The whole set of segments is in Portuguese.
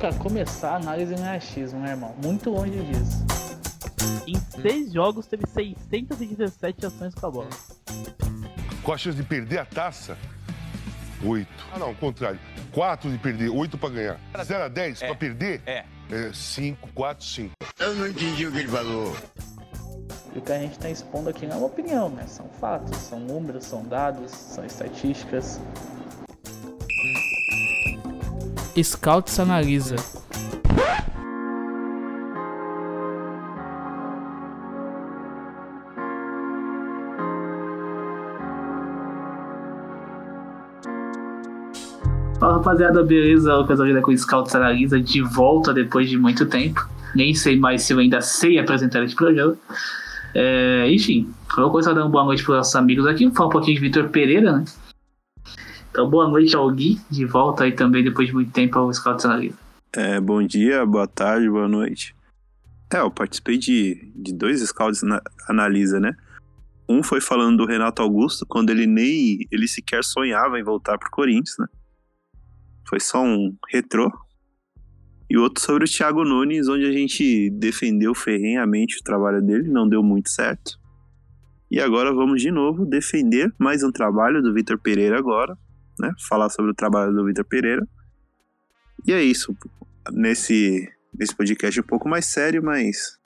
pra começar, a análise não é achismo, né, irmão? Muito longe disso. Em seis jogos teve 617 ações com a bola. Com a chance de perder a taça, oito. Ah, não, o contrário. Quatro de perder, oito pra ganhar. 0 a 10 É. pra perder? É. É, cinco, quatro, cinco. Eu não entendi o que ele falou. E o que a gente tá expondo aqui não é uma opinião, né? São fatos, são números, são dados, são estatísticas. Scouts analisa. Fala rapaziada, beleza? Lucas Oliveira com o Scouts Analisa de volta depois de muito tempo. Nem sei mais se eu ainda sei apresentar esse programa. É, enfim, vou começar dando boa noite para os nossos amigos aqui. Vou falar um pouquinho de Vitor Pereira, né? Então, boa noite ao Gui, de volta aí também depois de muito tempo ao Scouts Analisa. É, bom dia, boa tarde, boa noite. É, eu participei de, de dois scouts na, analisa, né? Um foi falando do Renato Augusto, quando ele nem. ele sequer sonhava em voltar pro Corinthians, né? Foi só um retrô. E outro sobre o Thiago Nunes, onde a gente defendeu ferrenhamente o trabalho dele, não deu muito certo. E agora vamos de novo defender mais um trabalho do Vitor Pereira agora, né? Falar sobre o trabalho do Vitor Pereira. E é isso. Nesse, nesse podcast um pouco mais sério, mas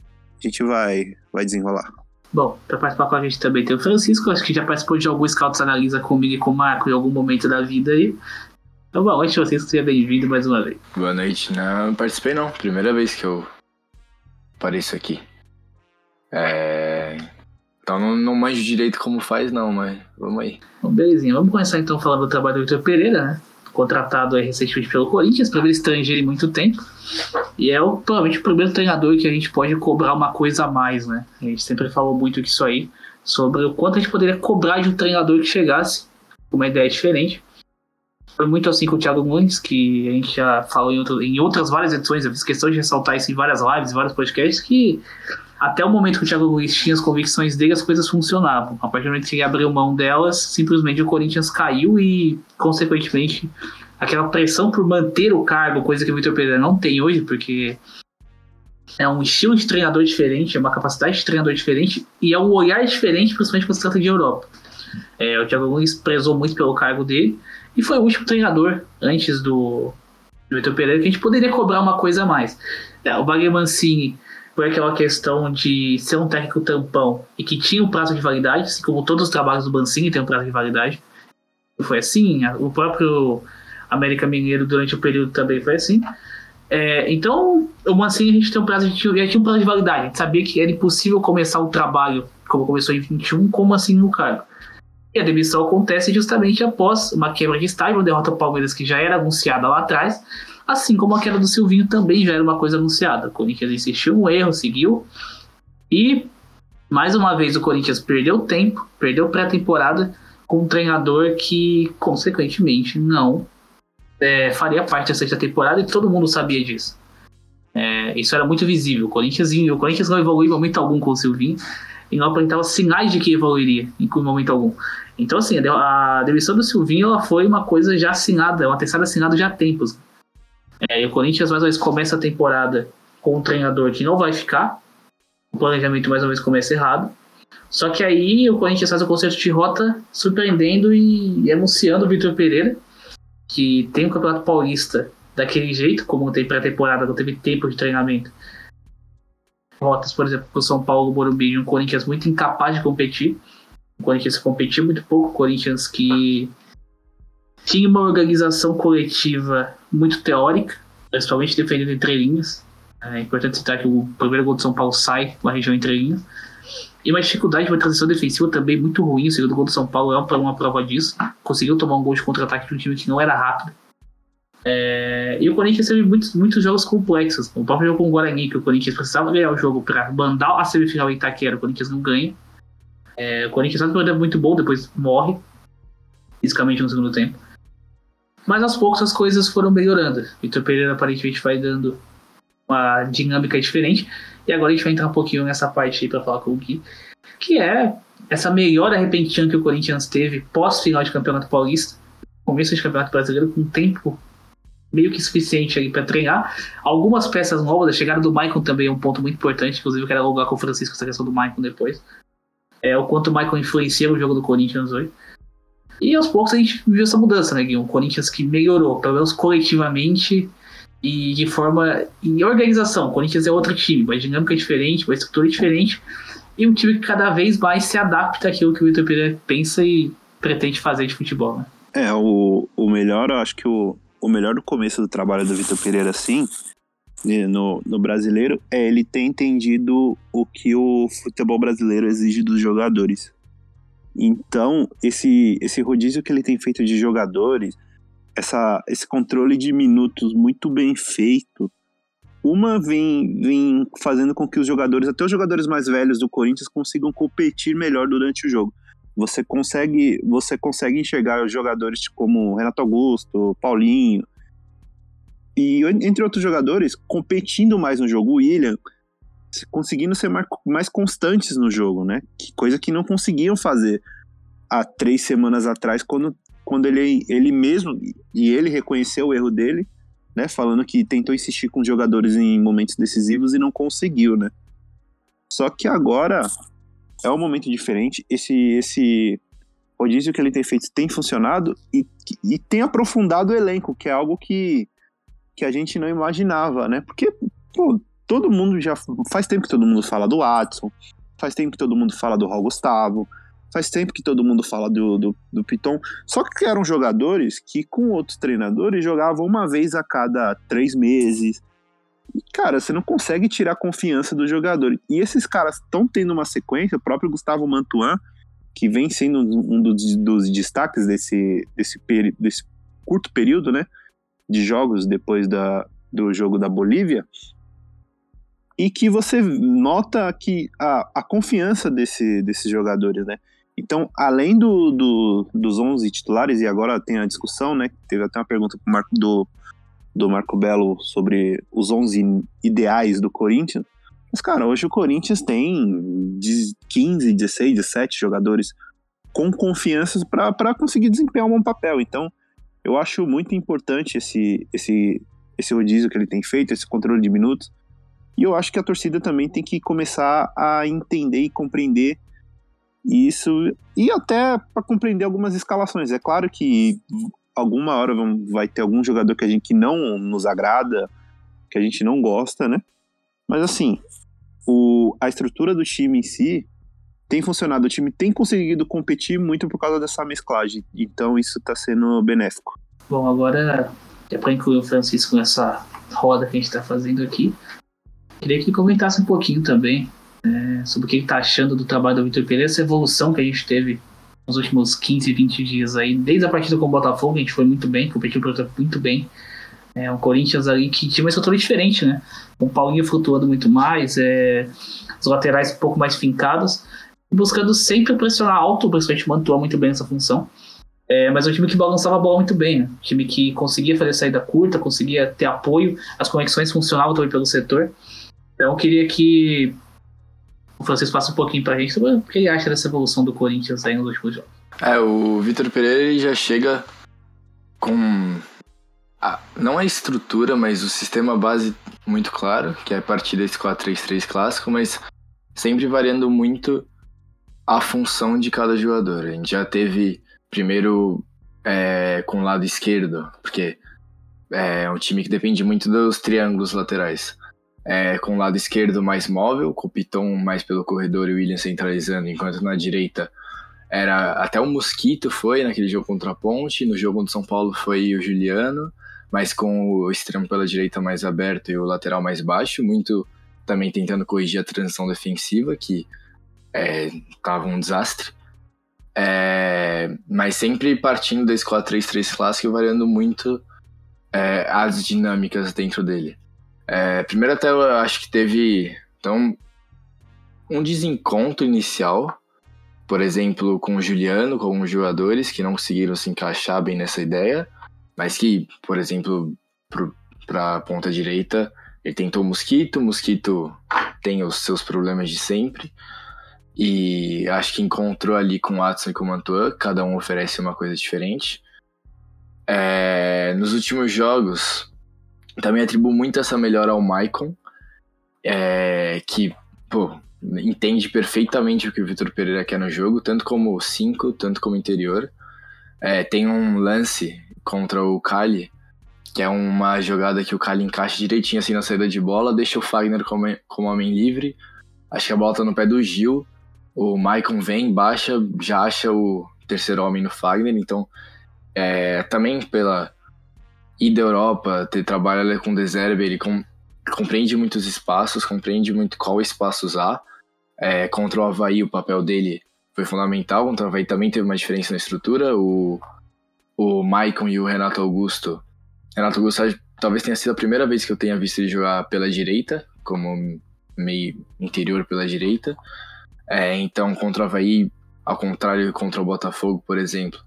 a gente vai, vai desenrolar. Bom, para participar com a gente também tem o Francisco, acho que já participou de algum Scouts Analisa comigo e com o Marco em algum momento da vida aí. Então, boa noite, Francisco, seja bem-vindo mais uma vez. Boa noite. Não, não participei não. Primeira vez que eu apareço aqui. É... Então não, não manjo direito como faz não, mas vamos aí. Bom, belezinha. Vamos começar então falando do trabalho do Vitor Pereira, né? Contratado aí recentemente pelo Corinthians, primeiro estrangeiro em muito tempo. E é o, provavelmente o primeiro treinador que a gente pode cobrar uma coisa a mais, né? A gente sempre falou muito disso aí, sobre o quanto a gente poderia cobrar de um treinador que chegasse com uma ideia diferente. Foi muito assim com o Thiago Nunes, que a gente já falou em, outro, em outras várias edições, eu fiz questão de ressaltar isso em várias lives, em vários podcasts, que até o momento que o Thiago Nunes tinha as convicções dele, as coisas funcionavam. A partir do momento que ele abriu mão delas, simplesmente o Corinthians caiu e, consequentemente, aquela pressão por manter o cargo, coisa que o Vitor Pereira não tem hoje, porque é um estilo de treinador diferente, é uma capacidade de treinador diferente e é um olhar diferente, principalmente quando se trata de Europa. É, o Thiago Nunes prezou muito pelo cargo dele e foi o último treinador antes do, do Vitor Pereira que a gente poderia cobrar uma coisa a mais. É, o Wagner Mancini foi aquela questão de ser um técnico tampão e que tinha um prazo de validade, assim como todos os trabalhos do Mancini têm um prazo de validade. Foi assim, o próprio América Mineiro durante o período também foi assim. É, então, o Mancini a gente tem um prazo de, tinha um prazo de validade. A gente sabia que era impossível começar o trabalho como começou em 21, como assim no cargo. E a demissão acontece justamente após uma quebra de estágio, uma derrota ao Palmeiras que já era anunciada lá atrás, assim como a queda do Silvinho também já era uma coisa anunciada. O Corinthians insistiu no erro, seguiu. E, mais uma vez, o Corinthians perdeu tempo, perdeu pré-temporada com um treinador que, consequentemente, não é, faria parte da sexta temporada e todo mundo sabia disso. É, isso era muito visível. O Corinthians, o Corinthians não evoluiu em momento algum com o Silvinho e não apresentava sinais de que evoluiria em momento algum. Então, assim, a demissão do Silvinho ela foi uma coisa já assinada, uma terceira assinada já há tempos. É, e o Corinthians mais uma vez começa a temporada com um treinador que não vai ficar. O planejamento mais uma vez começa errado. Só que aí o Corinthians faz o concerto de rota surpreendendo e anunciando o Vitor Pereira, que tem o Campeonato Paulista daquele jeito, como tem pré-temporada, não teve tempo de treinamento. Rotas, por exemplo, com o São Paulo, Morumbi, um Corinthians muito incapaz de competir. O Corinthians competiu muito pouco, o Corinthians que tinha uma organização coletiva muito teórica, principalmente defendendo entre linhas. É importante citar que o primeiro gol do São Paulo sai na região entre linhas. E uma dificuldade de uma transição defensiva também muito ruim. O segundo gol do São Paulo é uma, uma prova disso. Conseguiu tomar um gol de contra-ataque de um time que não era rápido. É, e o Corinthians teve muitos, muitos jogos complexos. O próprio jogo com o Guarani, que o Corinthians precisava ganhar o jogo para mandar a semifinal em Itaquera, o Corinthians não ganha. É, o Corinthians um programa muito bom, depois morre, fisicamente no segundo tempo. Mas aos poucos as coisas foram melhorando. Vitor Pereira aparentemente vai dando uma dinâmica diferente. E agora a gente vai entrar um pouquinho nessa parte aí pra falar com o Gui, que é essa melhora repentina que o Corinthians teve pós-final de Campeonato Paulista, começo de Campeonato Brasileiro, com tempo meio que suficiente ali para treinar. Algumas peças novas, a chegada do Maicon também é um ponto muito importante, inclusive eu quero alugar com o Francisco essa questão do Maicon depois. É, o quanto o Maicon influencia o jogo do Corinthians hoje. E aos poucos a gente viu essa mudança, né, Gui? Um Corinthians que melhorou, pelo menos coletivamente e de forma. em organização. O Corinthians é outro time, uma dinâmica diferente, uma estrutura diferente. E um time que cada vez mais se adapta àquilo que o Vitor Pereira pensa e pretende fazer de futebol, né? É, o, o melhor, eu acho que o, o melhor do começo do trabalho do Vitor Pereira, sim, no, no brasileiro, é ele ter entendido o que o futebol brasileiro exige dos jogadores. Então, esse, esse rodízio que ele tem feito de jogadores, essa, esse controle de minutos muito bem feito, uma vem, vem fazendo com que os jogadores, até os jogadores mais velhos do Corinthians, consigam competir melhor durante o jogo. Você consegue, você consegue enxergar os jogadores como Renato Augusto, Paulinho, e entre outros jogadores, competindo mais no jogo. O William conseguindo ser mais constantes no jogo, né? Coisa que não conseguiam fazer há três semanas atrás, quando, quando ele, ele mesmo, e ele reconheceu o erro dele, né? Falando que tentou insistir com os jogadores em momentos decisivos e não conseguiu, né? Só que agora é um momento diferente. Esse, esse rodízio que ele tem feito tem funcionado e, e tem aprofundado o elenco, que é algo que, que a gente não imaginava, né? Porque, pô, todo mundo já. Faz tempo que todo mundo fala do Watson, faz tempo que todo mundo fala do Raul Gustavo, faz tempo que todo mundo fala do, do, do Piton. Só que eram jogadores que, com outros treinadores, jogavam uma vez a cada três meses. E, cara, você não consegue tirar a confiança do jogador. E esses caras estão tendo uma sequência, o próprio Gustavo Mantuan, que vem sendo um dos, dos destaques desse, desse, desse curto período, né? De jogos depois da, do jogo da Bolívia, e que você nota que a, a confiança desse, desses jogadores, né? Então, além do, do, dos 11 titulares, e agora tem a discussão, né? Teve até uma pergunta Marco, do, do Marco Belo sobre os 11 ideais do Corinthians. Mas, cara, hoje o Corinthians tem 15, 16, 17 jogadores com confiança para conseguir desempenhar um bom papel. Então, eu acho muito importante esse, esse, esse rodízio que ele tem feito, esse controle de minutos. E eu acho que a torcida também tem que começar a entender e compreender isso e até para compreender algumas escalações. É claro que alguma hora vai ter algum jogador que a gente que não nos agrada, que a gente não gosta, né? Mas assim, o, a estrutura do time em si tem funcionado. O time tem conseguido competir muito por causa dessa mesclagem. Então isso está sendo benéfico. Bom, agora é para incluir o Francisco nessa roda que a gente está fazendo aqui. Queria que ele comentasse um pouquinho também é, sobre o que ele está achando do trabalho do Vitor Pereira, essa evolução que a gente teve nos últimos 15, 20 dias aí, desde a partida com o Botafogo, a gente foi muito bem, competiu muito bem. É Corinthians ali que tinha uma estrutura diferente, né? Com o Paulinho flutuando muito mais, é, os laterais um pouco mais fincados, buscando sempre pressionar alto, principalmente mantua muito bem essa função. É, mas é um time que balançava a bola muito bem, né? Um time que conseguia fazer saída curta, conseguia ter apoio, as conexões funcionavam também pelo setor. Então eu queria que o Francisco faça um pouquinho pra gente sobre o que ele acha dessa evolução do Corinthians aí nos últimos jogos. É, o Vitor Pereira já chega com a, não a estrutura, mas o sistema base muito claro, que é a partir desse 4-3-3 clássico, mas sempre variando muito a função de cada jogador. A gente já teve primeiro é, com o lado esquerdo, porque é um time que depende muito dos triângulos laterais é, com o lado esquerdo mais móvel, com o Piton mais pelo corredor e o William centralizando, enquanto na direita era até o Mosquito foi naquele jogo contra a Ponte, no jogo do São Paulo foi o Juliano, mas com o extremo pela direita mais aberto e o lateral mais baixo, muito também tentando corrigir a transição defensiva, que estava é, um desastre. É, mas sempre partindo desse 4-3-3 clássico e variando muito é, as dinâmicas dentro dele. É, primeiro até eu acho que teve então um desencontro inicial, por exemplo, com o Juliano, com alguns jogadores que não conseguiram se encaixar bem nessa ideia, mas que, por exemplo, para a ponta direita, ele tentou o Mosquito, o Mosquito tem os seus problemas de sempre, e acho que encontrou ali com o Watson e com o Mantua, cada um oferece uma coisa diferente. É, nos últimos jogos, também atribuo muito essa melhora ao Maicon, é, que, pô, entende perfeitamente o que o Vitor Pereira quer no jogo, tanto como 5, tanto como interior. É, tem um lance contra o Kali, que é uma jogada que o Kali encaixa direitinho assim na saída de bola, deixa o Fagner como, como homem livre. Acho que a bola tá no pé do Gil. O Maicon vem, baixa, já acha o terceiro homem no Fagner. Então, é, também pela ida à Europa, ter trabalhado com o Deserbe, ele com, compreende muitos espaços, compreende muito qual espaço usar. É, contra o Havaí, o papel dele foi fundamental. Contra o Havaí também teve uma diferença na estrutura. O, o Maicon e o Renato Augusto. Renato Augusto talvez tenha sido a primeira vez que eu tenha visto ele jogar pela direita, como meio interior pela direita. É, então, contra o Havaí, ao contrário contra o Botafogo, por exemplo,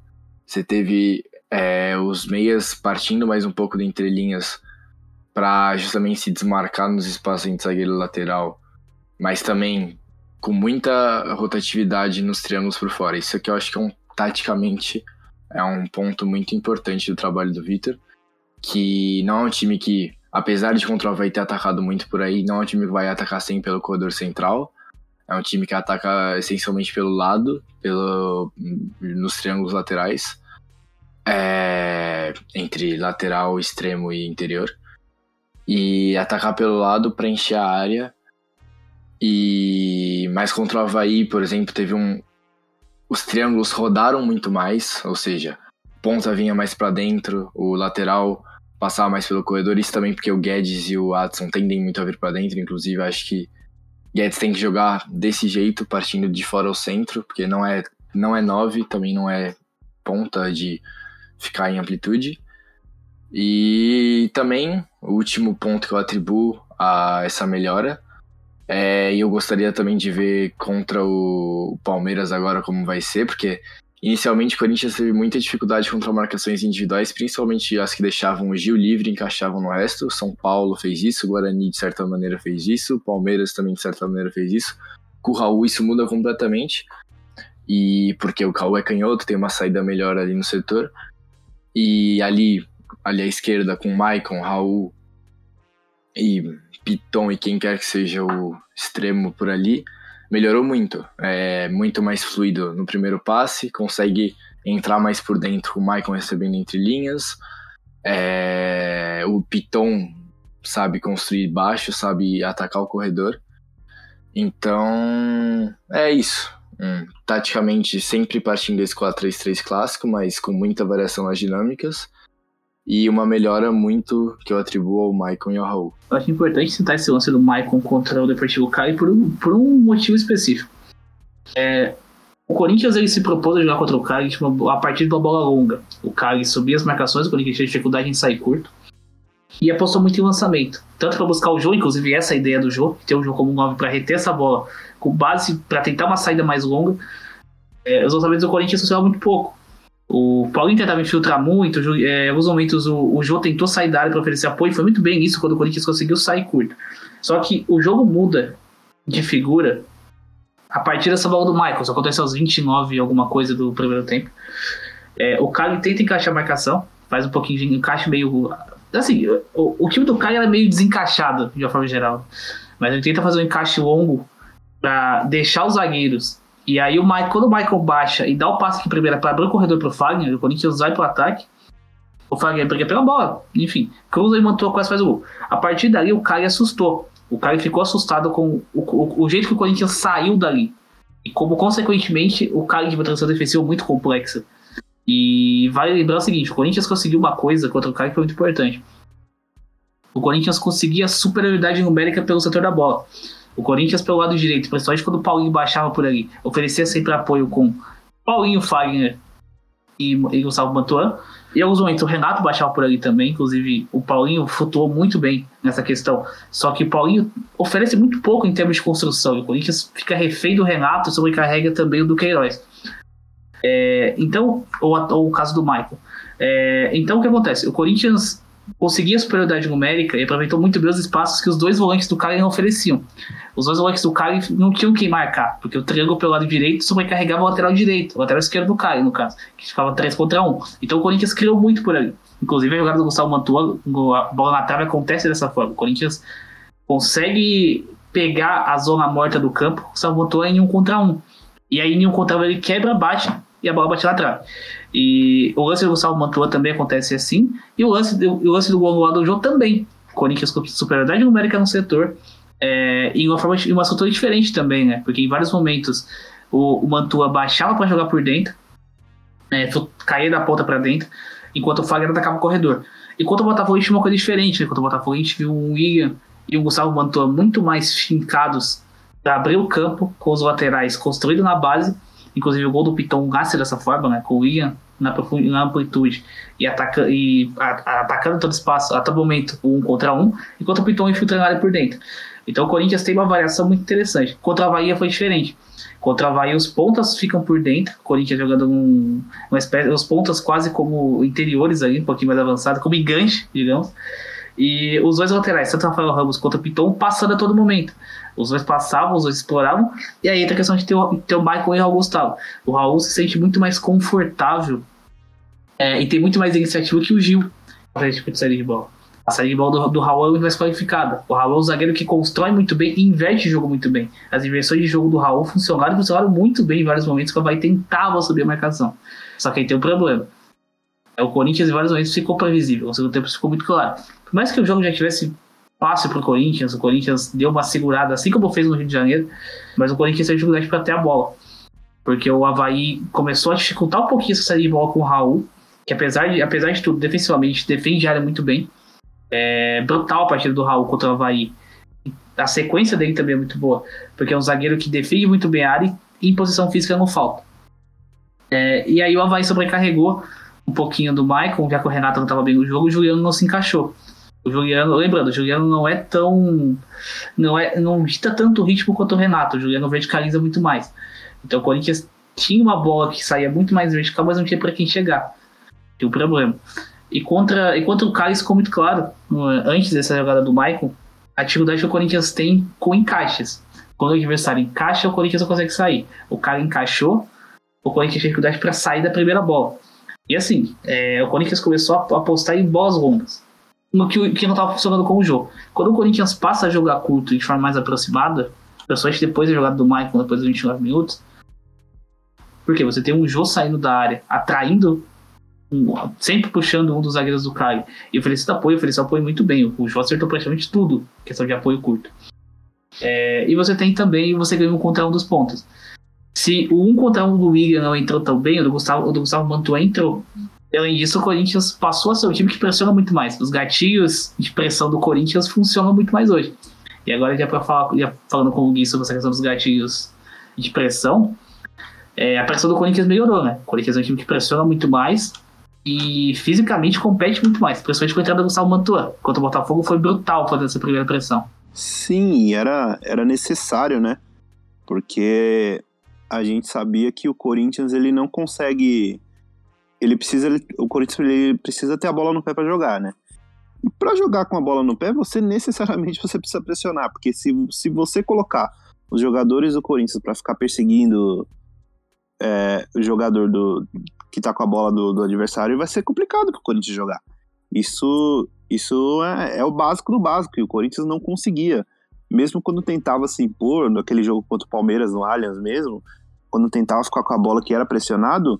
você teve é, os meias partindo mais um pouco de entrelinhas para justamente se desmarcar nos espaços entre zagueiro e lateral, mas também com muita rotatividade nos triângulos por fora. Isso aqui eu acho que é um, taticamente é um ponto muito importante do trabalho do Vitor, que não é um time que, apesar de contra vai ter atacado muito por aí, não é um time que vai atacar sempre pelo corredor central. É um time que ataca essencialmente pelo lado, pelo, nos triângulos laterais, é, entre lateral, extremo e interior. E atacar pelo lado para encher a área e mais contra o Havaí, por exemplo, teve um. Os triângulos rodaram muito mais, ou seja, ponta vinha mais para dentro, o lateral passava mais pelo corredor. Isso também porque o Guedes e o Adson tendem muito a vir para dentro. Inclusive, acho que Guedes tem que jogar desse jeito, partindo de fora ao centro, porque não é não é 9, também não é ponta de ficar em amplitude. E também o último ponto que eu atribuo a essa melhora é, e eu gostaria também de ver contra o Palmeiras agora como vai ser, porque inicialmente o Corinthians teve muita dificuldade contra marcações individuais, principalmente as que deixavam o Gil livre e encaixavam no resto. São Paulo fez isso, o Guarani de certa maneira fez isso, o Palmeiras também de certa maneira fez isso. Com o Raul isso muda completamente, e porque o Raul é canhoto, tem uma saída melhor ali no setor. E ali, ali à esquerda, com Maicon, Raul e Piton e quem quer que seja o extremo por ali, melhorou muito. É muito mais fluido no primeiro passe, consegue entrar mais por dentro, o Maicon recebendo entre linhas. É, o Piton sabe construir baixo, sabe atacar o corredor. Então, é isso. Taticamente, sempre partindo desse 4-3-3 clássico, mas com muita variação nas dinâmicas e uma melhora muito que eu atribuo ao Maicon e ao Raul. Eu acho importante citar esse lance do Maicon contra o Deportivo Cali por um, por um motivo específico. É, o Corinthians ele se propôs a jogar contra o Cali tipo, a partir de uma bola longa. O Cali subia as marcações, o Corinthians tinha dificuldade em sair curto. E apostou muito em lançamento. Tanto para buscar o jogo, inclusive essa é a ideia do jogo, ter o jogo como um 9 para reter essa bola, com base para tentar uma saída mais longa. É, os lançamentos do Corinthians funcionavam muito pouco. O Paulinho tentava infiltrar muito, é, em alguns momentos o, o Jô tentou sair da área para oferecer apoio, foi muito bem isso quando o Corinthians conseguiu sair curto. Só que o jogo muda de figura a partir dessa bola do Michael, isso acontece aos 29 e alguma coisa do primeiro tempo. É, o Cali tenta encaixar a marcação, faz um pouquinho de encaixe meio. Assim, o, o time do Cali era meio desencaixado, de uma forma geral. Mas ele tenta fazer um encaixe longo para deixar os zagueiros e aí o Mike, quando o Michael baixa e dá o passe de primeira para abrir o corredor pro Fagner, o Corinthians vai pro ataque. O Fagner briga pela bola, enfim, cruza e mantou quase faz o gol. A partir dali o Caio assustou. O Caio ficou assustado com o, o, o, jeito que o Corinthians saiu dali. E como consequentemente o Caio de uma transição defensiva muito complexa. E vale lembrar o seguinte: o Corinthians conseguiu uma coisa contra o Caio que foi muito importante. O Corinthians conseguia superioridade numérica pelo setor da bola. O Corinthians pelo lado direito, principalmente quando o Paulinho baixava por ali, oferecia sempre apoio com Paulinho, Fagner e, e Gustavo Mantuan. E em alguns momentos o Renato baixava por ali também, inclusive o Paulinho flutuou muito bem nessa questão. Só que o Paulinho oferece muito pouco em termos de construção. E o Corinthians fica refém do Renato e sobrecarrega também o do Queiroz. É, então, ou, ou, o caso do Michael. É, então o que acontece? O Corinthians conseguia superioridade numérica e aproveitou muito bem os espaços que os dois volantes do Cali não ofereciam. Os dois volantes do Cali não tinham quem marcar, porque o triângulo pelo lado direito sobrecarregava o lateral direito, o lateral esquerdo do Cali, no caso, que ficava 3 contra 1. Então o Corinthians criou muito por ali. Inclusive a jogada do Gustavo Mantua, a bola na trave acontece dessa forma. O Corinthians consegue pegar a zona morta do campo, o Gustavo Mantua em um contra um. E aí em um contra um ele quebra, bate e a bola bate na trave. E o lance do Gustavo Mantua também acontece assim. E o lance do, o lance do gol do jogo também. Corinthians com superioridade numérica no setor. É, em uma forma uma estrutura diferente também, né? Porque em vários momentos o, o Mantua baixava para jogar por dentro, é, caía da ponta para dentro, enquanto o Fagner atacava o corredor. Enquanto o Botafogo tinha uma coisa diferente, né? enquanto o Botafogo a gente viu o William e o Gustavo Mantua muito mais fincados para abrir o campo com os laterais construídos na base Inclusive o gol do Piton nasce dessa forma, né? Com o William na, na amplitude e, ataca, e a, atacando todo espaço a todo momento, um contra um, enquanto o Piton infiltra na área por dentro. Então o Corinthians tem uma variação muito interessante. Contra a Bahia foi diferente. Contra a Bahia os pontas ficam por dentro, o Corinthians jogando um, uma espécie, os pontas quase como interiores ali, um pouquinho mais avançado, como enganche, digamos. E os dois laterais, tanto Rafael Ramos quanto o Piton, passando a todo momento. Os dois passavam, os dois exploravam. E aí entra a questão de ter o, ter o Michael e o Raul Gustavo. O Raul se sente muito mais confortável é, e tem muito mais iniciativa que o Gil esse tipo de série de bola. A série de bola do, do Raul é muito mais qualificada. O Raul é um zagueiro que constrói muito bem e inverte o jogo muito bem. As inversões de jogo do Raul funcionaram funcionaram muito bem em vários momentos que o Havaí tentava subir a marcação. Só que aí tem um problema. É, o Corinthians em vários momentos ficou previsível. O segundo tempo ficou muito claro. Por mais que o jogo já tivesse fácil pro Corinthians. O Corinthians deu uma segurada, assim como fez no Rio de Janeiro, mas o Corinthians teve dificuldade para ter a bola. Porque o Havaí começou a dificultar um pouquinho essa saída de bola com o Raul, que apesar de, apesar de tudo, defensivamente, defende a área muito bem. É brutal a partida do Raul contra o Havaí. A sequência dele também é muito boa, porque é um zagueiro que defende muito bem a área e em posição física não falta. É, e aí o Havaí sobrecarregou um pouquinho do Maicon, já que o Renato não estava bem no jogo, o Juliano não se encaixou. O Juliano, lembrando, o Juliano não é tão. Não, é, não dita tanto ritmo quanto o Renato. O Juliano verticaliza muito mais. Então o Corinthians tinha uma bola que saía muito mais vertical, mas não tinha para quem chegar. Tinha um problema. E contra, e contra o Carlos ficou muito claro, antes dessa jogada do Michael, a dificuldade que o Corinthians tem com encaixes. Quando o adversário encaixa, o Corinthians não consegue sair. O cara encaixou, o Corinthians tem dificuldade para sair da primeira bola. E assim, é, o Corinthians começou a apostar em bolas longas no que, que não estava funcionando com o jogo. Quando o Corinthians passa a jogar curto de forma mais aproximada, principalmente depois da jogada do Michael, depois dos 29 minutos, porque você tem um Jô saindo da área, atraindo, sempre puxando um dos zagueiros do Caio, e oferecendo apoio, ofereceu apoio muito bem. O Jô acertou praticamente tudo, questão de apoio curto. É, e você tem também, você ganha um contra um dos pontos. Se o um contra um do William não entrou tão bem, o do Gustavo, o do Gustavo Mantua entrou. Além disso, o Corinthians passou a ser um time que pressiona muito mais. Os gatilhos de pressão do Corinthians funcionam muito mais hoje. E agora, já falar, já falando com o Gui sobre essa questão dos gatilhos de pressão, é, a pressão do Corinthians melhorou, né? O Corinthians é um time que pressiona muito mais e fisicamente compete muito mais, principalmente com a entrada do Gustavo Mantua. Enquanto o Botafogo foi brutal fazer essa primeira pressão. Sim, era, era necessário, né? Porque a gente sabia que o Corinthians ele não consegue ele precisa, o Corinthians ele precisa ter a bola no pé para jogar, né? E para jogar com a bola no pé, você necessariamente você precisa pressionar, porque se, se você colocar os jogadores do Corinthians para ficar perseguindo é, o jogador do, que tá com a bola do, do adversário, vai ser complicado pro Corinthians jogar. Isso, isso é, é, o básico do básico, e o Corinthians não conseguia. Mesmo quando tentava se impor, naquele jogo contra o Palmeiras no Allianz mesmo, quando tentava ficar com a bola que era pressionado,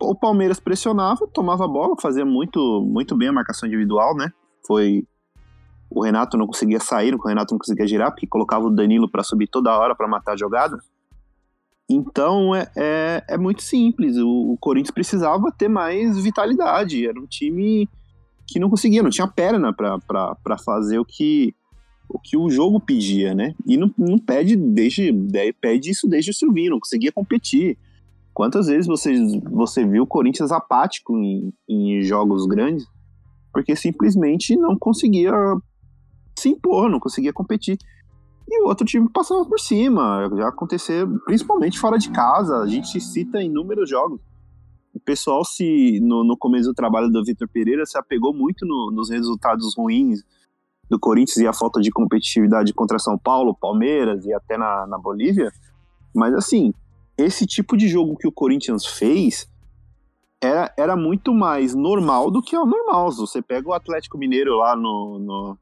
o Palmeiras pressionava, tomava a bola, fazia muito, muito bem a marcação individual, né? Foi o Renato não conseguia sair, o Renato não conseguia girar, porque colocava o Danilo para subir toda hora para matar a jogada. Então é, é, é muito simples. O, o, Corinthians precisava ter mais vitalidade. Era um time que não conseguia, não tinha perna para fazer o que, o que o jogo pedia, né? E não, não pede, desde, pede isso desde o Silvino, não conseguia competir. Quantas vezes você, você viu o Corinthians apático em, em jogos grandes? Porque simplesmente não conseguia se impor, não conseguia competir. E o outro time passava por cima. Já aconteceu, principalmente fora de casa. A gente cita inúmeros jogos. pessoal se no, no começo do trabalho do Vitor Pereira se apegou muito no- nos resultados ruins do Corinthians e a falta de competitividade contra São Paulo, Palmeiras e até na, na Bolívia. Mas assim, esse tipo de jogo que o Corinthians fez era, era muito mais normal do que o normal. Você pega o Atlético Mineiro lá no, no,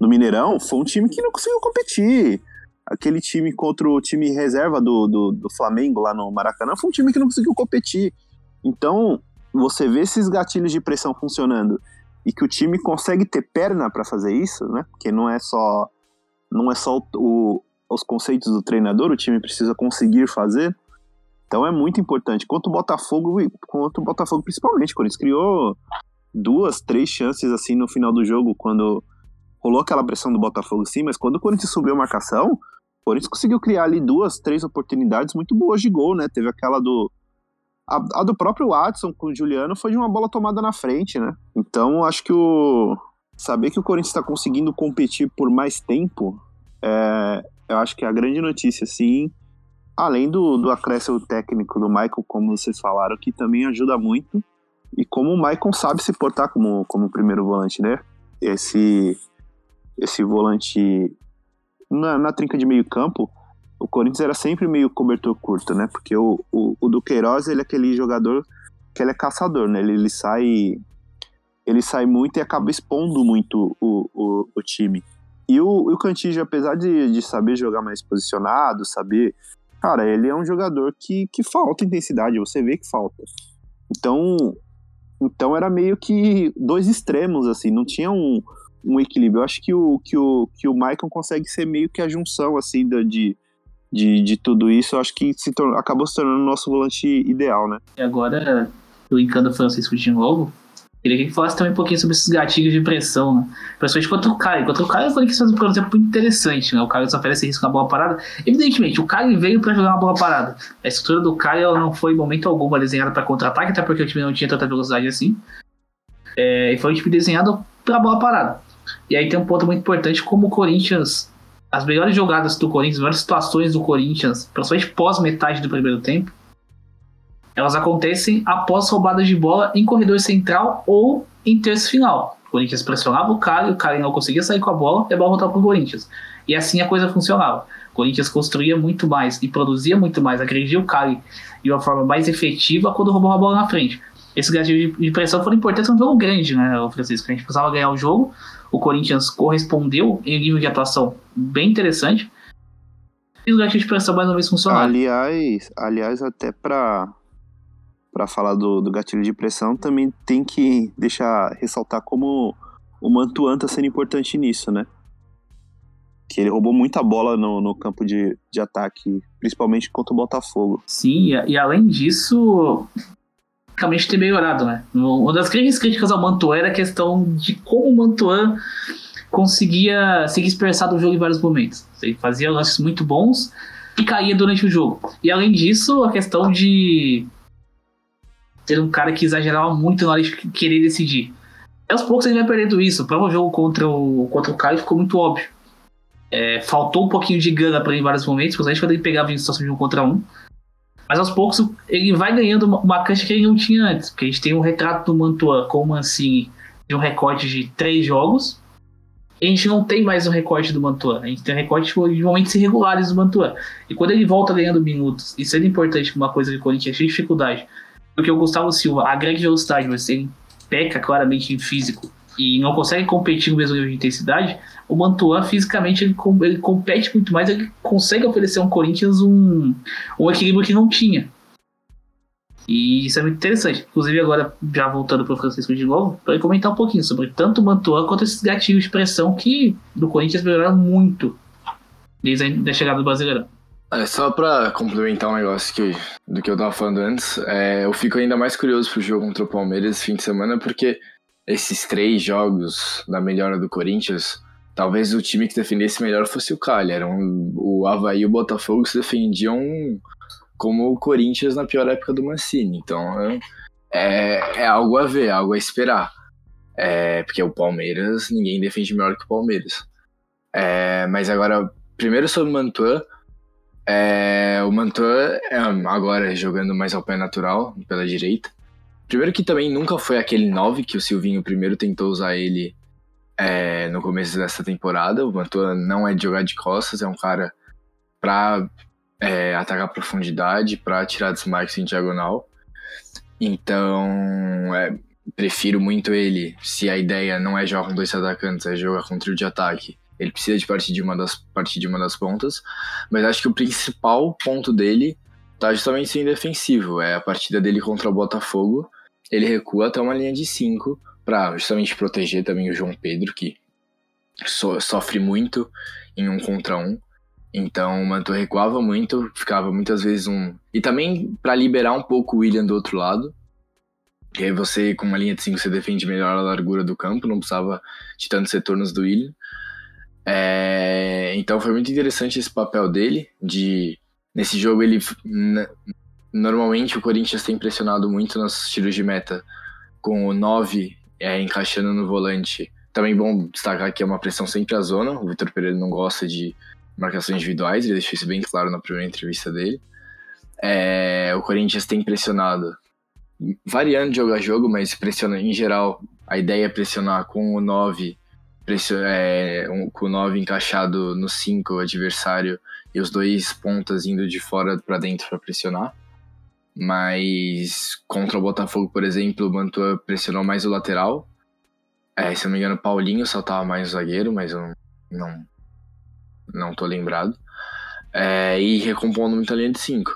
no Mineirão, foi um time que não conseguiu competir. Aquele time contra o time reserva do, do, do Flamengo lá no Maracanã foi um time que não conseguiu competir. Então, você vê esses gatilhos de pressão funcionando e que o time consegue ter perna para fazer isso, né? Porque não é só não é só o, os conceitos do treinador, o time precisa conseguir fazer. Então é muito importante. Quanto o Botafogo, quanto o Botafogo principalmente, quando eles criou duas, três chances assim no final do jogo, quando rolou aquela pressão do Botafogo sim, mas quando o Corinthians subiu a marcação, o Corinthians conseguiu criar ali duas, três oportunidades muito boas de gol, né? Teve aquela do a, a do próprio Watson com o Juliano foi de uma bola tomada na frente, né? Então acho que o saber que o Corinthians está conseguindo competir por mais tempo, é, eu acho que é a grande notícia, sim. Além do, do acréscimo técnico do Michael, como vocês falaram, que também ajuda muito. E como o Michael sabe se portar como, como primeiro volante, né? Esse, esse volante na, na trinca de meio campo, o Corinthians era sempre meio cobertor curto, né? Porque o, o, o Duqueiroz, ele é aquele jogador que ele é caçador, né? Ele, ele sai ele sai muito e acaba expondo muito o, o, o time. E o, o Cantillo, apesar de, de saber jogar mais posicionado, saber... Cara, ele é um jogador que, que falta intensidade, você vê que falta. Então, então era meio que dois extremos, assim, não tinha um, um equilíbrio. Eu acho que o, que, o, que o Maicon consegue ser meio que a junção, assim, da- de, de, de tudo isso. Eu acho que se tor- acabou se tornando o nosso volante ideal, né? E agora, brincando o Francisco de novo, queria que falasse também um pouquinho sobre esses gatilhos de pressão, né? Principalmente contra o Caio. Contra o Caio, falei que faz um exemplo muito interessante, né? O Caio só oferece risco na bola parada. Evidentemente, o Caio veio pra jogar uma bola parada. A estrutura do Caio não foi em momento algum desenhada pra contra-ataque, até porque o time não tinha tanta velocidade assim. É, e foi um time desenhado pra bola parada. E aí tem um ponto muito importante, como o Corinthians... As melhores jogadas do Corinthians, as melhores situações do Corinthians, principalmente pós-metade do primeiro tempo, elas acontecem após roubadas de bola em corredor central ou em terço final. O Corinthians pressionava o cara, o cara não conseguia sair com a bola e a bola voltava pro Corinthians. E assim a coisa funcionava. O Corinthians construía muito mais e produzia muito mais, agredia o Cali de uma forma mais efetiva quando roubou a bola na frente. Esses gatilhos de- pressão foram importantes num jogo grande, né, Francisco? A gente precisava ganhar o jogo, o Corinthians correspondeu em nível de atuação bem interessante. E os gatilhos de pressão mais uma vez funcionaram. Aliás, aliás até para para falar do, do gatilho de pressão, também tem que deixar ressaltar como o Mantuan tá sendo importante nisso, né? Que ele roubou muita bola no, no campo de, de ataque, principalmente contra o Botafogo. Sim, e, e além disso, basicamente ter melhorado, né? Uma das grandes críticas ao Mantuan era a questão de como o Mantuan conseguia se expressar do jogo em vários momentos. Ele fazia lances muito bons e caía durante o jogo. E além disso, a questão de ter um cara que exagerava muito na hora de querer decidir. E aos poucos ele vai perdendo isso. O próprio jogo contra o, contra o Caio ficou muito óbvio. É, faltou um pouquinho de gana para ele em vários momentos, principalmente quando ele pegava em situação de um contra um. Mas aos poucos ele vai ganhando uma, uma cancha que ele não tinha antes. Porque a gente tem um retrato do Mantua com o Mancini de um recorte de três jogos. E a gente não tem mais um recorte do Mantua. A gente tem um recorte tipo, de momentos irregulares do Mantua. E quando ele volta ganhando minutos, e sendo importante uma coisa que o Corinthians tem dificuldade, porque o Gustavo Silva agrega velocidade, mas ele peca claramente em físico e não consegue competir no mesmo nível de intensidade, o Mantuan fisicamente ele, ele compete muito mais, ele consegue oferecer ao Corinthians um, um equilíbrio que não tinha. E isso é muito interessante. Inclusive, agora, já voltando para o Francisco de novo, para comentar um pouquinho sobre tanto o Mantuan quanto esses gatilhos de pressão que do Corinthians melhoraram muito desde a, da chegada do Brasileirão. É, só pra complementar um negócio que, do que eu tava falando antes, é, eu fico ainda mais curioso pro jogo contra o Palmeiras esse fim de semana, porque esses três jogos da melhora do Corinthians, talvez o time que defendesse melhor fosse o Cali. Eram, o Havaí e o Botafogo se defendiam como o Corinthians na pior época do Mancini. Então é, é, é algo a ver, algo a esperar. É, porque o Palmeiras, ninguém defende melhor que o Palmeiras. É, mas agora, primeiro sobre o Mantuan, é, o Mantua é, agora jogando mais ao pé natural, pela direita. Primeiro que também nunca foi aquele 9 que o Silvinho primeiro tentou usar ele é, no começo dessa temporada. O Mantua não é de jogar de costas, é um cara pra é, atacar profundidade, pra tirar desmarques em diagonal. Então, é, prefiro muito ele. Se a ideia não é jogar com dois atacantes, é jogar com trio de ataque. Ele precisa de partir de uma das, partir de uma das pontas. Mas acho que o principal ponto dele tá justamente sendo defensivo. É a partida dele contra o Botafogo. Ele recua até uma linha de 5 para justamente proteger também o João Pedro, que so, sofre muito em um contra um. Então o Mantua recuava muito, ficava muitas vezes um. E também para liberar um pouco o William do outro lado. E aí você, com uma linha de 5, você defende melhor a largura do campo, não precisava de tantos retornos do William. É... Então foi muito interessante esse papel dele, de nesse jogo ele normalmente o Corinthians tem pressionado muito nos tiros de meta com o 9 é, encaixando no volante. Também bom destacar que é uma pressão sempre à zona. O Vitor Pereira não gosta de marcações individuais, ele deixou isso bem claro na primeira entrevista dele. É, o Corinthians tem pressionado, variando de jogo a jogo, mas pressiona em geral. A ideia é pressionar com o 9, é, um, com o 9 encaixado no 5 o adversário e os dois pontas indo de fora para dentro para pressionar. Mas contra o Botafogo, por exemplo, o Mantua pressionou mais o lateral. É, se não me engano, Paulinho saltava mais o zagueiro, mas eu não, não tô lembrado. É, e recompondo muito a linha de 5.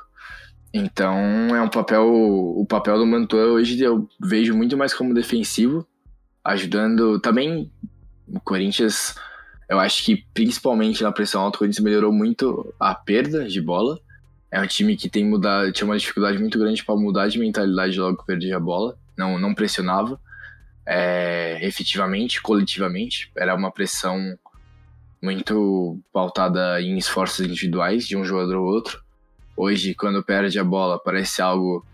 Então é um papel. O papel do Mantua hoje eu vejo muito mais como defensivo, ajudando também o Corinthians. Eu acho que principalmente na pressão alta, o Corinthians melhorou muito a perda de bola. É um time que tem mudado, tinha uma dificuldade muito grande para mudar de mentalidade logo que perdia a bola. Não, não pressionava é, efetivamente, coletivamente. Era uma pressão muito pautada em esforços individuais de um jogador ou outro. Hoje, quando perde a bola, parece algo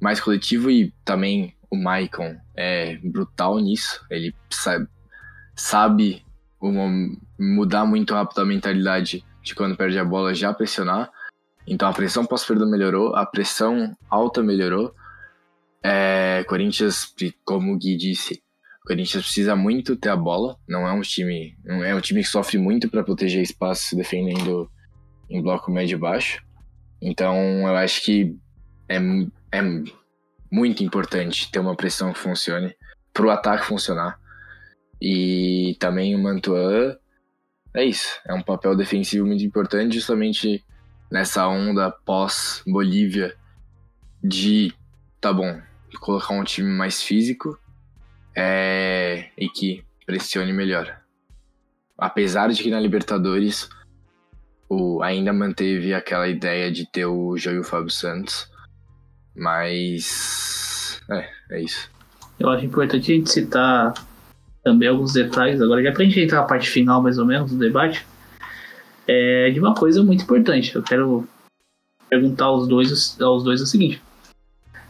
mais coletivo e também o Maicon é brutal nisso. Ele sabe, sabe mudar muito rápido a mentalidade de quando perde a bola já pressionar. Então a pressão pós-perda melhorou, a pressão alta melhorou. É, Corinthians, como o Gui disse, Corinthians precisa muito ter a bola. Não é um time, não é um time que sofre muito para proteger espaço defendendo em bloco médio e baixo. Então eu acho que é, é muito importante ter uma pressão que funcione para o ataque funcionar. E também o Mantuan é isso, é um papel defensivo muito importante, justamente nessa onda pós-Bolívia de, tá bom, colocar um time mais físico é, e que pressione melhor. Apesar de que na Libertadores o, ainda manteve aquela ideia de ter o Joio Fábio Santos, mas é, é isso. Eu acho importante a gente citar também alguns detalhes agora, já pra gente entrar na parte final mais ou menos do debate é, de uma coisa muito importante. Eu quero perguntar aos dois, aos dois o seguinte: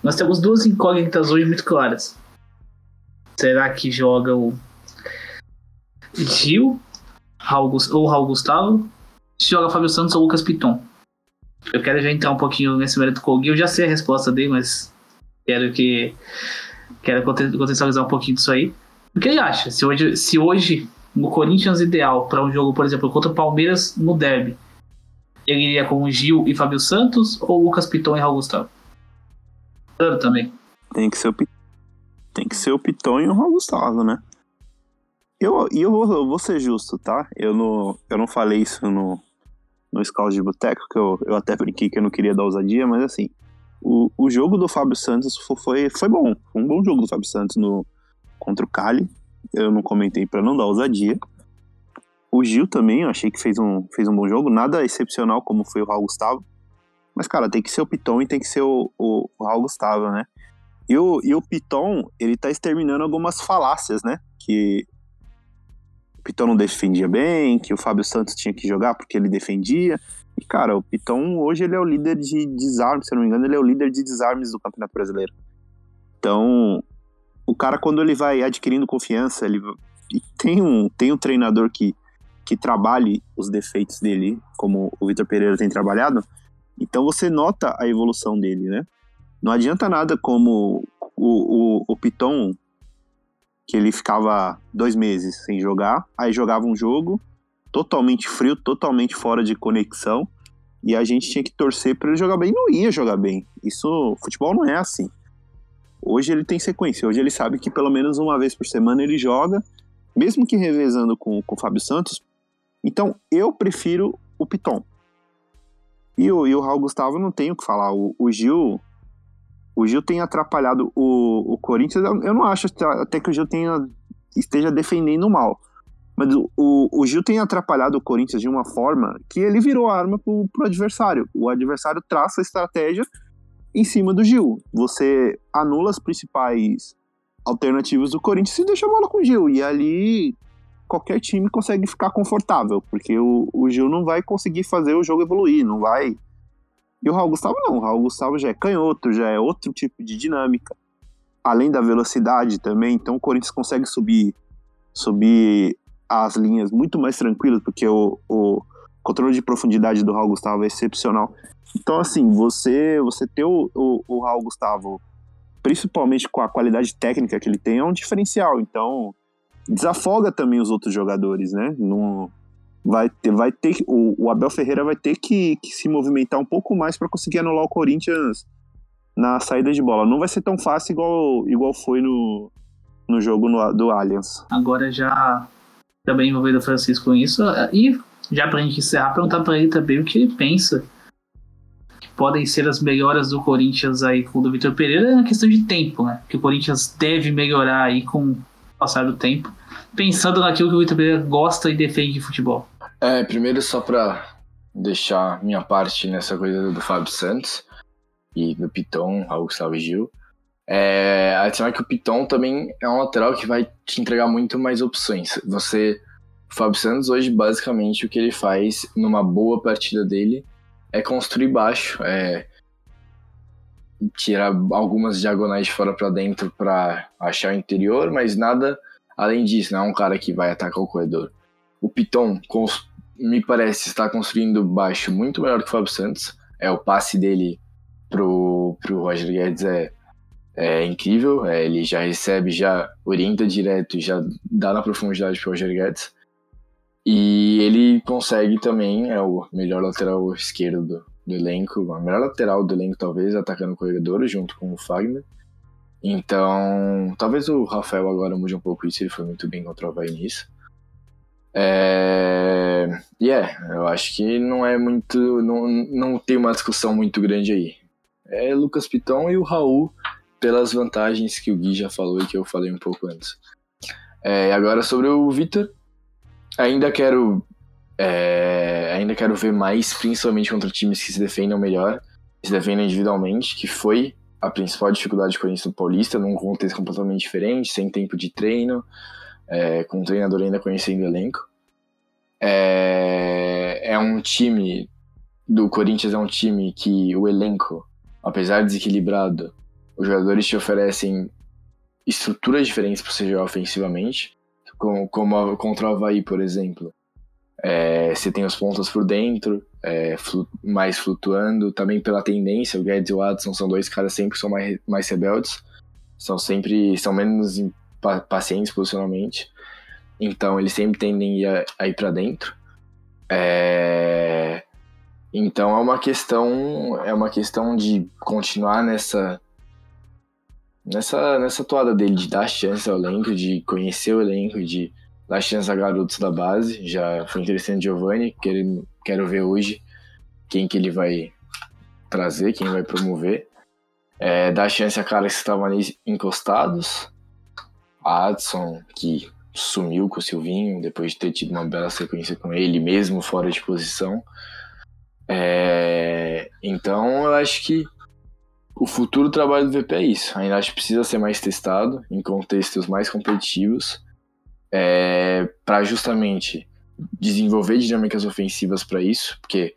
nós temos duas incógnitas hoje muito claras. Será que joga o Gil Raul, ou Raul Gustavo? Se joga Fábio Santos ou Lucas Piton? Eu quero já entrar um pouquinho nesse mérito com o Gui. Eu já sei a resposta dele, mas quero que quero contextualizar um pouquinho disso aí. O que ele acha? Se hoje, se hoje no Corinthians ideal para um jogo, por exemplo, contra o Palmeiras no derby, ele iria com o Gil e Fábio Santos ou Lucas Piton e Raul Gustavo? Claro, também. Tem que ser o tem que ser o Piton e o Raul Gustavo, né? Eu, eu, vou, eu vou ser justo, tá? Eu não, eu não falei isso no, no Scout de Boteco, que eu, eu até brinquei que eu não queria dar ousadia, mas assim, o, o jogo do Fábio Santos foi, foi bom. Foi um bom jogo do Fábio Santos no, contra o Cali eu não comentei para não dar ousadia. O Gil também, eu achei que fez um, fez um bom jogo, nada excepcional como foi o Raul Gustavo. Mas, cara, tem que ser o Piton e tem que ser o, o, o Raul Gustavo, né? E o, e o Piton, ele tá exterminando algumas falácias, né? Que o Piton não defendia bem, que o Fábio Santos tinha que jogar porque ele defendia. E, cara, o Piton hoje ele é o líder de desarmes, se eu não me engano, ele é o líder de desarmes do Campeonato Brasileiro. Então, o cara, quando ele vai adquirindo confiança, ele tem um, tem um treinador que, que trabalhe os defeitos dele, como o Vitor Pereira tem trabalhado, então você nota a evolução dele, né? Não adianta nada como o, o, o Piton, que ele ficava dois meses sem jogar, aí jogava um jogo totalmente frio, totalmente fora de conexão, e a gente tinha que torcer para ele jogar bem, não ia jogar bem. Isso, futebol não é assim. Hoje ele tem sequência, hoje ele sabe que pelo menos uma vez por semana ele joga, mesmo que revezando com, com o Fábio Santos. Então eu prefiro o Piton. E o, e o Raul Gustavo não tenho o que falar. O, o, Gil. O Gil tem atrapalhado o, o Corinthians. Eu, eu não acho até que o Gil tenha, esteja defendendo mal. Mas o, o, Gil tem atrapalhado o Corinthians de uma forma que ele virou arma pro, pro adversário. O adversário traça a estratégia em cima do Gil. Você anula as principais alternativas do Corinthians e deixa a bola com o Gil. E ali qualquer time consegue ficar confortável, porque o, o Gil não vai conseguir fazer o jogo evoluir, não vai. E o Raul Gustavo não, o Raul Gustavo já é canhoto, já é outro tipo de dinâmica. Além da velocidade também, então o Corinthians consegue subir subir as linhas muito mais tranquilas, porque o, o controle de profundidade do Raul Gustavo é excepcional. Então, assim, você você ter o, o, o Raul Gustavo, principalmente com a qualidade técnica que ele tem, é um diferencial. Então, desafoga também os outros jogadores, né? Não, vai ter, vai ter o, o Abel Ferreira vai ter que, que se movimentar um pouco mais para conseguir anular o Corinthians na saída de bola. Não vai ser tão fácil igual, igual foi no, no jogo no, do Allianz. Agora já também envolvido o Francisco com isso e já para a gente encerrar, perguntar para ele também o que ele pensa que podem ser as melhoras do Corinthians aí com o do Vitor Pereira é uma questão de tempo, né? Que o Corinthians deve melhorar aí com passar do tempo, pensando naquilo que o Vitor Pereira gosta e defende de futebol? É, primeiro só para deixar minha parte nessa coisa do Fábio Santos e do Piton, Raul Gustavo Gil. É, adicionar que o Piton também é um lateral que vai te entregar muito mais opções. Você, o Fábio Santos hoje basicamente o que ele faz numa boa partida dele é construir baixo, é tirar algumas diagonais de fora para dentro para achar o interior, mas nada além disso, não é um cara que vai atacar o corredor. O Piton me parece estar construindo baixo muito melhor que o Fábio Santos. É o passe dele pro, pro Roger Guedes é, é incrível. É, ele já recebe, já orienta direto, já dá na profundidade pro Roger Guedes. E ele consegue também, é o melhor lateral esquerdo do, do elenco, a melhor lateral do elenco, talvez, atacando o corredor, junto com o Fagner. Então, talvez o Rafael agora mude um pouco isso, ele foi muito bem contra o Havaí nisso. É... E é, eu acho que não é muito. Não, não tem uma discussão muito grande aí. É Lucas Piton e o Raul, pelas vantagens que o Gui já falou e que eu falei um pouco antes. É, agora sobre o Vitor, ainda quero é, ainda quero ver mais, principalmente contra times que se defendam melhor, se defendem individualmente, que foi a principal dificuldade eu conheço no Paulista, num contexto completamente diferente, sem tempo de treino, é, com o treinador ainda conhecendo o elenco. É, é um time do Corinthians, é um time que o elenco, apesar de desequilibrado, os jogadores te oferecem estruturas diferentes para você jogar ofensivamente, como, como a, contra o Havaí, por exemplo. É, você tem os pontos por dentro, é, flu mais flutuando, também pela tendência, o Guedes e o Adson são dois caras sempre são mais, mais rebeldes, são sempre, são menos pacientes posicionalmente, então eles sempre tendem a, a ir para dentro. É, então é uma questão, é uma questão de continuar nessa nessa nessa toada dele de dar chance ao elenco, de conhecer o elenco, de dar chance a garotos da base. Já foi interessante Giovanni, quero, quero ver hoje quem que ele vai trazer, quem vai promover. É, dar chance a caras que estavam ali encostados. A Adson, que sumiu com o Silvinho depois de ter tido uma bela sequência com ele, mesmo fora de posição. É, então eu acho que o futuro trabalho do VP é isso. Ainda acho que precisa ser mais testado em contextos mais competitivos é, para justamente desenvolver dinâmicas ofensivas para isso, porque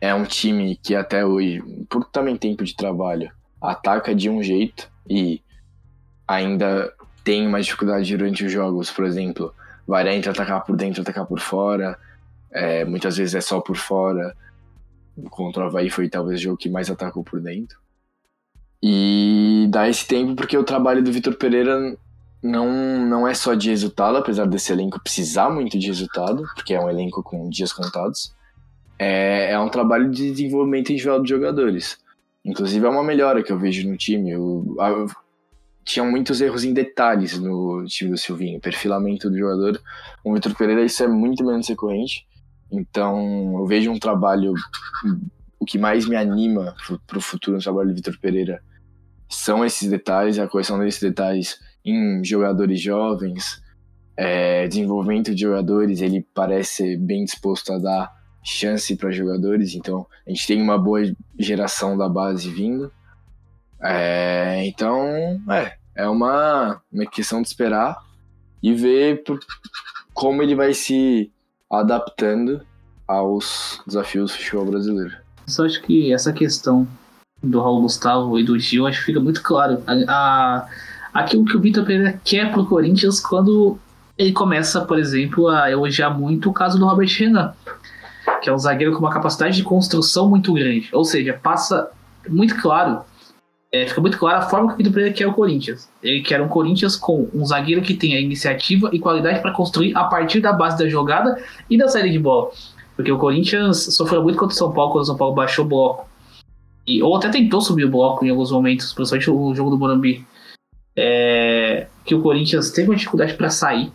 é um time que até hoje, por também tempo de trabalho, ataca de um jeito e ainda tem uma dificuldade durante os jogos, por exemplo, variar entre atacar por dentro atacar por fora, é, muitas vezes é só por fora. Contra o Havaí foi talvez o jogo que mais atacou por dentro. E dar esse tempo porque o trabalho do Vitor Pereira não, não é só de resultado, apesar desse elenco precisar muito de resultado, porque é um elenco com dias contados. É, é um trabalho de desenvolvimento individual dos jogadores. Inclusive é uma melhora que eu vejo no time. Eu, eu, tinha muitos erros em detalhes no time do Silvinho, perfilamento do jogador. O Vitor Pereira isso é muito menos recorrente. Então eu vejo um trabalho. O que mais me anima para o futuro no trabalho do Vitor Pereira são esses detalhes, a correção desses detalhes em jogadores jovens, é, desenvolvimento de jogadores. Ele parece bem disposto a dar chance para jogadores, então a gente tem uma boa geração da base vindo. É, então, é, é uma, uma questão de esperar e ver como ele vai se adaptando aos desafios do futebol brasileiro. Só acho que essa questão do Raul Gustavo e do Gil, acho que fica muito claro. A, a, aquilo que o Vitor Pereira quer pro Corinthians quando ele começa, por exemplo, a elogiar muito o caso do Robert Renan, que é um zagueiro com uma capacidade de construção muito grande. Ou seja, passa muito claro, é, fica muito claro a forma que o Vitor Pereira quer o Corinthians. Ele quer um Corinthians com um zagueiro que tenha iniciativa e qualidade para construir a partir da base da jogada e da saída de bola. Porque o Corinthians sofreu muito contra o São Paulo quando o São Paulo baixou o bloco. E, ou até tentou subir o bloco em alguns momentos, principalmente o jogo do Morumbi. É, que o Corinthians teve uma dificuldade para sair.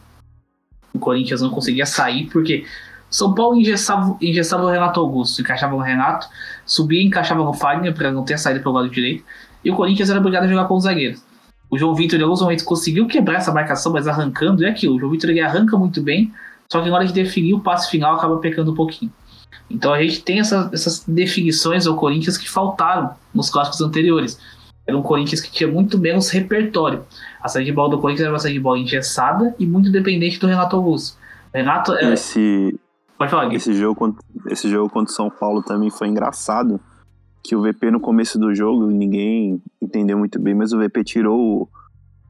O Corinthians não conseguia sair porque São Paulo engessava, engessava o Renato Augusto, encaixava no Renato, subia e encaixava no Fagner para não ter saída pelo lado direito. E o Corinthians era obrigado a jogar com os zagueiros. O João Vitor, em alguns momentos, conseguiu quebrar essa marcação, mas arrancando é aquilo. O João Vitor ele arranca muito bem, só que na hora de definir o passe final acaba pecando um pouquinho. Então a gente tem essa, essas definições ao Corinthians que faltaram nos clássicos anteriores. Era um Corinthians que tinha muito menos repertório. A saída de bola do Corinthians era uma saída de bola engessada e muito dependente do Renato Augusto. Renato é... Esse, Pode falar, Gui. esse jogo, esse jogo contra o São Paulo também foi engraçado. Que o VP no começo do jogo, ninguém entendeu muito bem, mas o VP tirou o,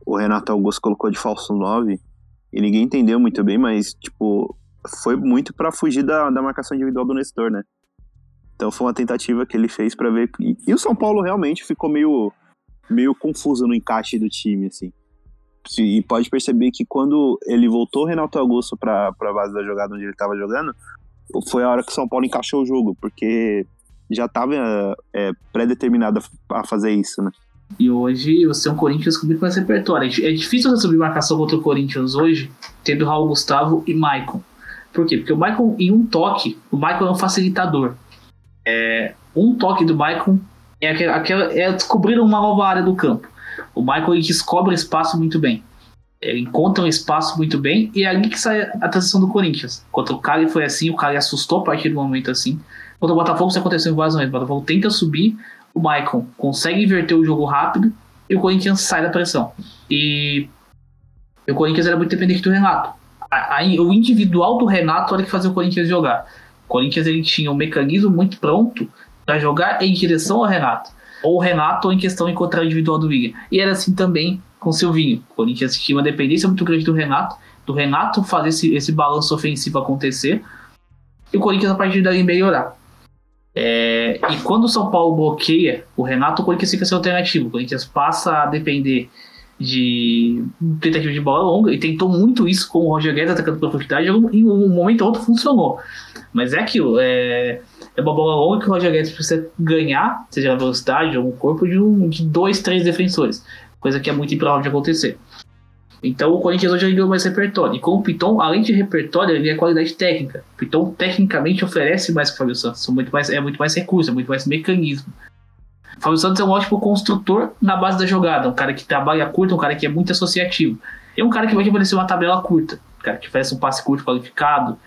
o Renato Augusto, colocou de falso 9. E ninguém entendeu muito bem, mas, tipo, foi muito pra fugir da, da marcação individual do Nestor, né? Então foi uma tentativa que ele fez pra ver. E, e o São Paulo realmente ficou meio, meio confuso no encaixe do time, assim. E pode perceber que quando ele voltou o Renato Augusto pra, pra base da jogada onde ele tava jogando, foi a hora que o São Paulo encaixou o jogo, porque já tava é, pré-determinado a fazer isso, né? E hoje você é um Corinthians com muito mais repertório. É difícil você subir marcação contra o Corinthians hoje, tendo Raul Gustavo e Maicon. Por quê? Porque o Maicon, em um toque, o Maicon é um facilitador. É, um toque do Maicon é, aquela, é descobrir uma nova área do campo. O Maicon descobre espaço muito bem. Ele encontra um espaço muito bem e é ali que sai a transição do Corinthians. Contra o Cali foi assim, o Cali assustou a partir do momento assim. Contra o Botafogo isso aconteceu em vários momentos. O Botafogo tenta subir, o Maicon consegue inverter o jogo rápido e o Corinthians sai da pressão. E o Corinthians era muito dependente do Renato. A- a- o individual do Renato era que fazia o Corinthians jogar. O Corinthians ele tinha um mecanismo muito pronto para jogar em direção ao Renato. Ou o Renato ou em questão encontrar o individual do William. E era assim também com o Silvinho. O Corinthians tinha uma dependência muito grande do Renato, do Renato fazer esse, esse balanço ofensivo acontecer e o Corinthians a partir daí melhorar. É, e quando o São Paulo bloqueia o Renato, o Corinthians fica sem alternativa. O Corinthians passa a depender de tentativa de bola longa e tentou muito isso com o Roger Guedes atacando pela profundidade. Em um momento ou outro funcionou. Mas é aquilo, é, é uma bola longa que o Roger Guedes precisa ganhar, seja na velocidade ou no corpo, de, um, de dois, três defensores. Coisa que é muito improvável de acontecer. Então o Corinthians hoje ganhou mais repertório. E com o Piton, além de repertório, ele é qualidade técnica. O Piton tecnicamente oferece mais que o Fábio Santos. São muito mais, é muito mais recurso, é muito mais mecanismo. O Fábio Santos é um ótimo construtor na base da jogada. Um cara que trabalha curto, um cara que é muito associativo. É um cara que vai oferecer uma tabela curta. Um cara que oferece um passe curto qualificado.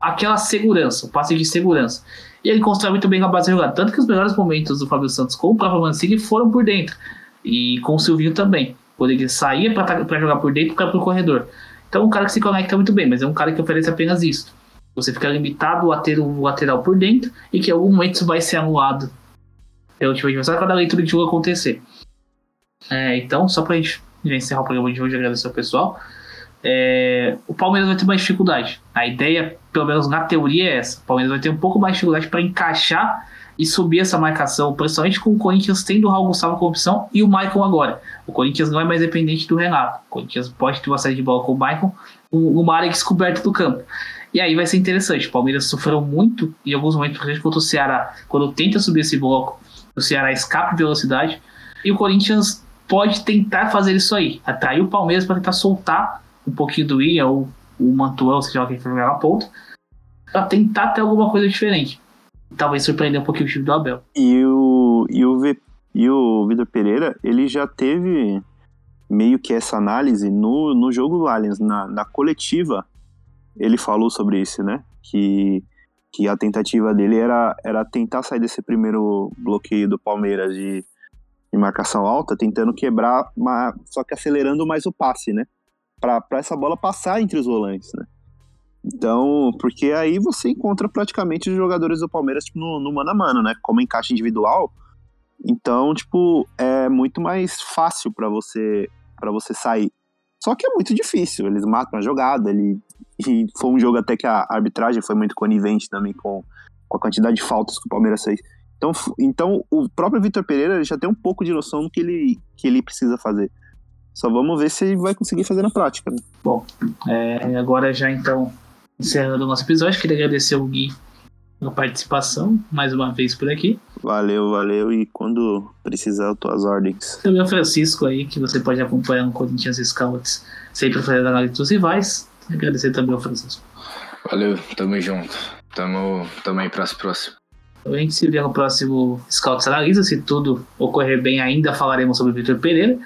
Aquela segurança, um passe de segurança. E ele constrói muito bem na base da jogada. Tanto que os melhores momentos do Fábio Santos com o próprio Mancini foram por dentro. E com o Silvinho também. Quando ele saía para jogar por dentro para pro corredor. Então um cara que se conecta muito bem, mas é um cara que oferece apenas isso. Você fica limitado a ter um lateral por dentro e que em algum momento isso vai ser anulado pelo time adversário cada leitura de jogo acontecer. É, então, só pra gente já encerrar o programa de hoje, agradecer ao pessoal. É, o Palmeiras vai ter mais dificuldade. A ideia, pelo menos na teoria, é essa. O Palmeiras vai ter um pouco mais de dificuldade para encaixar e subir essa marcação, principalmente com o Corinthians tendo o Raul Gustavo como opção e o Michael agora. O Corinthians não é mais dependente do Renato. O Corinthians pode ter uma série de bola com o Michael, uma área descoberta do campo. E aí vai ser interessante. O Palmeiras sofreu muito em alguns momentos, principalmente contra o Ceará, quando tenta subir esse bloco, o Ceará escapa de velocidade. E o Corinthians pode tentar fazer isso aí, atrair o Palmeiras para tentar soltar um pouquinho do Ian ou o Mantuel, seja lá quem jogar na ponta, para tentar ter alguma coisa diferente. Talvez surpreender um pouquinho o time do Abel. E o, e o, v, e o Vitor Pereira, ele já teve meio que essa análise no, no jogo do Allianz, na, na coletiva, ele falou sobre isso, né? Que, que a tentativa dele era, era tentar sair desse primeiro bloqueio do Palmeiras de, de marcação alta, tentando quebrar, uma, só que acelerando mais o passe, né? Para essa bola passar entre os volantes, né? Então, porque aí você encontra praticamente os jogadores do Palmeiras tipo, no, no mano a mano, né? Como encaixe individual. Então, tipo, é muito mais fácil para você para você sair. Só que é muito difícil. Eles matam a jogada. Ele, e foi um jogo até que a arbitragem foi muito conivente também com, com a quantidade de faltas que o Palmeiras fez. Então, então o próprio Vitor Pereira já tem um pouco de noção do que ele, que ele precisa fazer. Só vamos ver se ele vai conseguir fazer na prática. Né? Bom, é, agora já então encerrando o nosso episódio, queria agradecer o Gui pela participação, mais uma vez por aqui. Valeu, valeu, e quando precisar, às ordens. Também o Francisco aí, que você pode acompanhar no Corinthians Scouts, sempre fazendo análise dos rivais. Agradecer também ao Francisco. Valeu, tamo junto. Tamo, tamo aí pra próximo. Então, a gente se vê no próximo Scouts Analisa. Se tudo ocorrer bem, ainda falaremos sobre o Vitor Pereira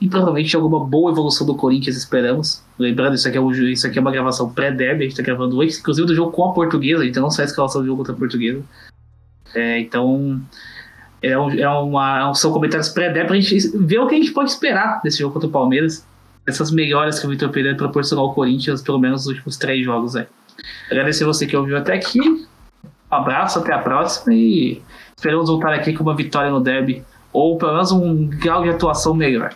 e provavelmente alguma boa evolução do Corinthians, esperamos. Lembrando, isso aqui é, um, isso aqui é uma gravação pré-deb, a gente tá gravando hoje, inclusive do jogo com a portuguesa, gente não sai a escalação do jogo contra a portuguesa. É, então, é, um, é uma, são comentários pré-deb pra gente ver o que a gente pode esperar desse jogo contra o Palmeiras. Essas melhoras que o Vitor Pereira proporcionou ao Corinthians, pelo menos nos últimos três jogos. É. Agradecer você que ouviu até aqui. Um abraço, até a próxima e esperamos voltar aqui com uma vitória no derby ou pelo menos um grau de atuação melhor.